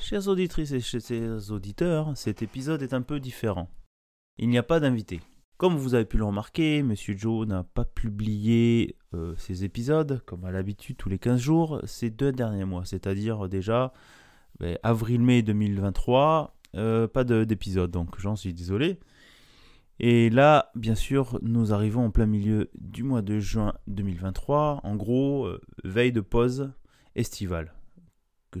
Chers auditrices et chers auditeurs, cet épisode est un peu différent. Il n'y a pas d'invité. Comme vous avez pu le remarquer, Monsieur Joe n'a pas publié euh, ses épisodes, comme à l'habitude, tous les 15 jours, ces deux derniers mois, c'est-à-dire déjà ben, avril-mai 2023, euh, pas d'épisode, donc j'en suis désolé. Et là, bien sûr, nous arrivons en plein milieu du mois de juin 2023, en gros, euh, veille de pause estivale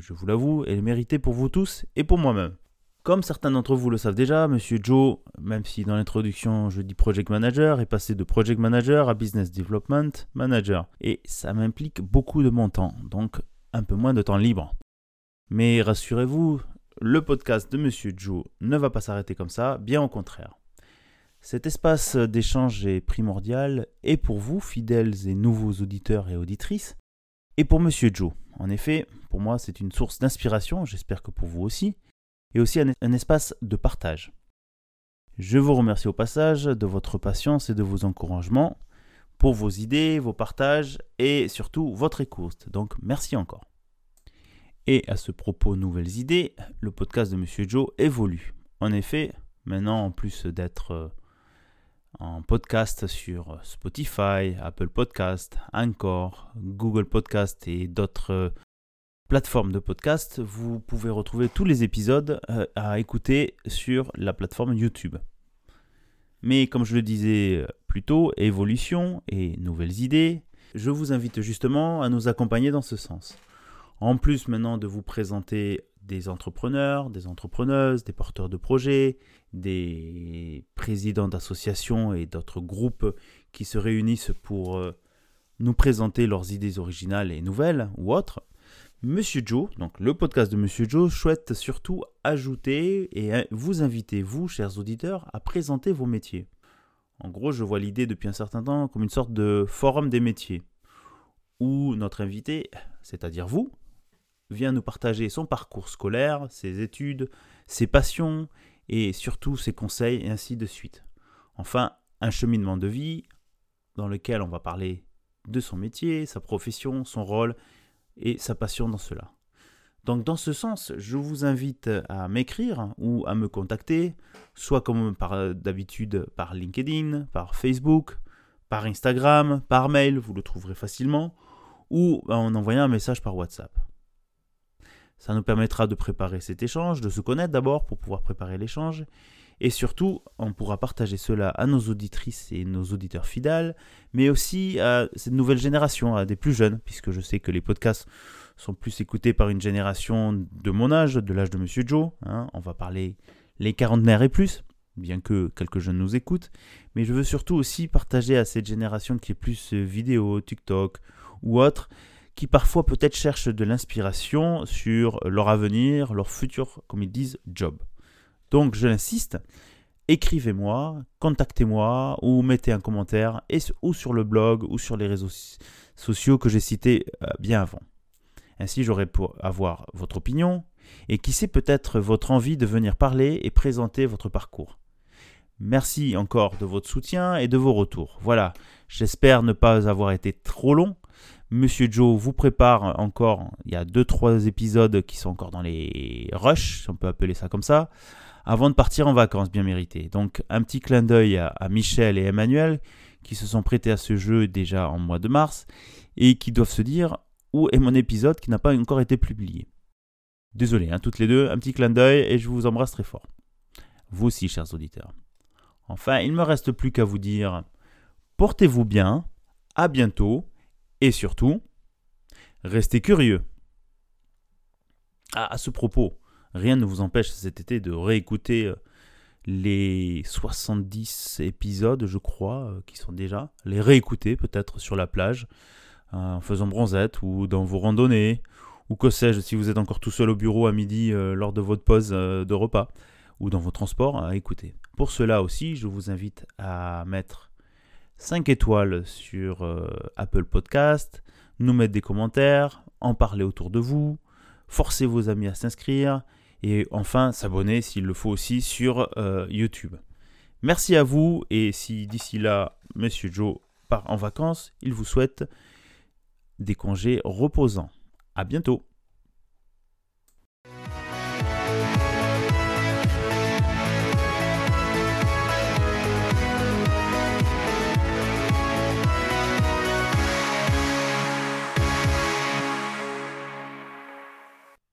que je vous l'avoue, est méritée pour vous tous et pour moi-même. Comme certains d'entre vous le savent déjà, Monsieur Joe, même si dans l'introduction je dis Project Manager, est passé de Project Manager à Business Development Manager. Et ça m'implique beaucoup de mon temps, donc un peu moins de temps libre. Mais rassurez-vous, le podcast de Monsieur Joe ne va pas s'arrêter comme ça, bien au contraire. Cet espace d'échange est primordial et pour vous, fidèles et nouveaux auditeurs et auditrices, et pour Monsieur Joe. En effet, pour moi, c'est une source d'inspiration, j'espère que pour vous aussi, et aussi un, espace de partage. Je vous remercie au passage de votre patience et de vos encouragements pour vos idées, vos partages et surtout votre écoute. Donc merci encore. Et à ce propos, nouvelles idées, le podcast de Monsieur Joe évolue. En effet, maintenant, en plus d'être euh, en podcast sur Spotify, Apple Podcast, Anchor, Google Podcast et d'autres euh, plateformes de podcast, vous pouvez retrouver tous les épisodes euh, à écouter sur la plateforme YouTube. Mais comme je le disais euh, plus tôt, évolution et nouvelles idées, je vous invite justement à nous accompagner dans ce sens. En plus maintenant de vous présenter des entrepreneurs, des entrepreneuses, des porteurs de projets, des présidents d'associations et d'autres groupes qui se réunissent pour euh, nous présenter leurs idées originales et nouvelles ou autres. Monsieur Joe, donc le podcast de Monsieur Joe, souhaite surtout ajouter et vous inviter, vous, chers auditeurs, à présenter vos métiers. En gros, je vois l'idée depuis un certain temps comme une sorte de forum des métiers, où notre invité, c'est-à-dire vous, vient nous partager son parcours scolaire, ses études, ses passions et surtout ses conseils et ainsi de suite. Enfin, un cheminement de vie dans lequel on va parler de son métier, sa profession, son rôle et sa passion dans cela. Donc dans ce sens, je vous invite à m'écrire ou à me contacter, soit comme d'habitude par LinkedIn, par Facebook, par Instagram, par mail, vous le trouverez facilement, ou en envoyant un message par WhatsApp. Ça nous permettra de préparer cet échange, de se connaître d'abord pour pouvoir préparer l'échange. Et surtout, on pourra partager cela à nos auditrices et nos auditeurs fidèles, mais aussi à cette nouvelle génération, à des plus jeunes, puisque je sais que les podcasts sont plus écoutés par une génération de mon âge, de l'âge de Monsieur Joe. Hein. On va parler les quarantenaires et plus, bien que quelques jeunes nous écoutent. Mais je veux surtout aussi partager à cette génération qui est plus vidéo, TikTok ou autre, qui parfois peut-être cherchent de l'inspiration sur leur avenir, leur futur, comme ils disent, job. Donc je l'insiste, écrivez-moi, contactez-moi ou mettez un commentaire ou sur le blog ou sur les réseaux sociaux que j'ai cités euh, bien avant. Ainsi j'aurai pour avoir votre opinion et qui sait peut-être votre envie de venir parler et présenter votre parcours. Merci encore de votre soutien et de vos retours. Voilà, j'espère ne pas avoir été trop long. Monsieur Joe vous prépare encore, il y a 2-3 épisodes qui sont encore dans les rushs, si on peut appeler ça comme ça, avant de partir en vacances bien méritées. Donc un petit clin d'œil à, Michel et Emmanuel qui se sont prêtés à ce jeu déjà en mois de mars et qui doivent se dire où est mon épisode qui n'a pas encore été publié? Désolé, hein, toutes les deux, un petit clin d'œil et je vous embrasse très fort. Vous aussi, chers auditeurs. Enfin, il ne me reste plus qu'à vous dire portez-vous bien, à bientôt et surtout, restez curieux. À ce propos, rien ne vous empêche cet été de réécouter euh, les 70 épisodes, je crois, euh, qui sont déjà, les réécouter peut-être sur la plage, euh, en faisant bronzette ou dans vos randonnées, ou que sais-je, si vous êtes encore tout seul au bureau à midi lors de votre pause de repas, ou dans vos transports, à écouter. Pour cela aussi, je vous invite à mettre 5 étoiles sur euh, Apple Podcast, nous mettre des commentaires, en parler autour de vous, forcer vos amis à s'inscrire, et enfin s'abonner s'il le faut aussi sur YouTube. Merci à vous, et si d'ici là, Monsieur Joe part en vacances, il vous souhaite des congés reposants. À bientôt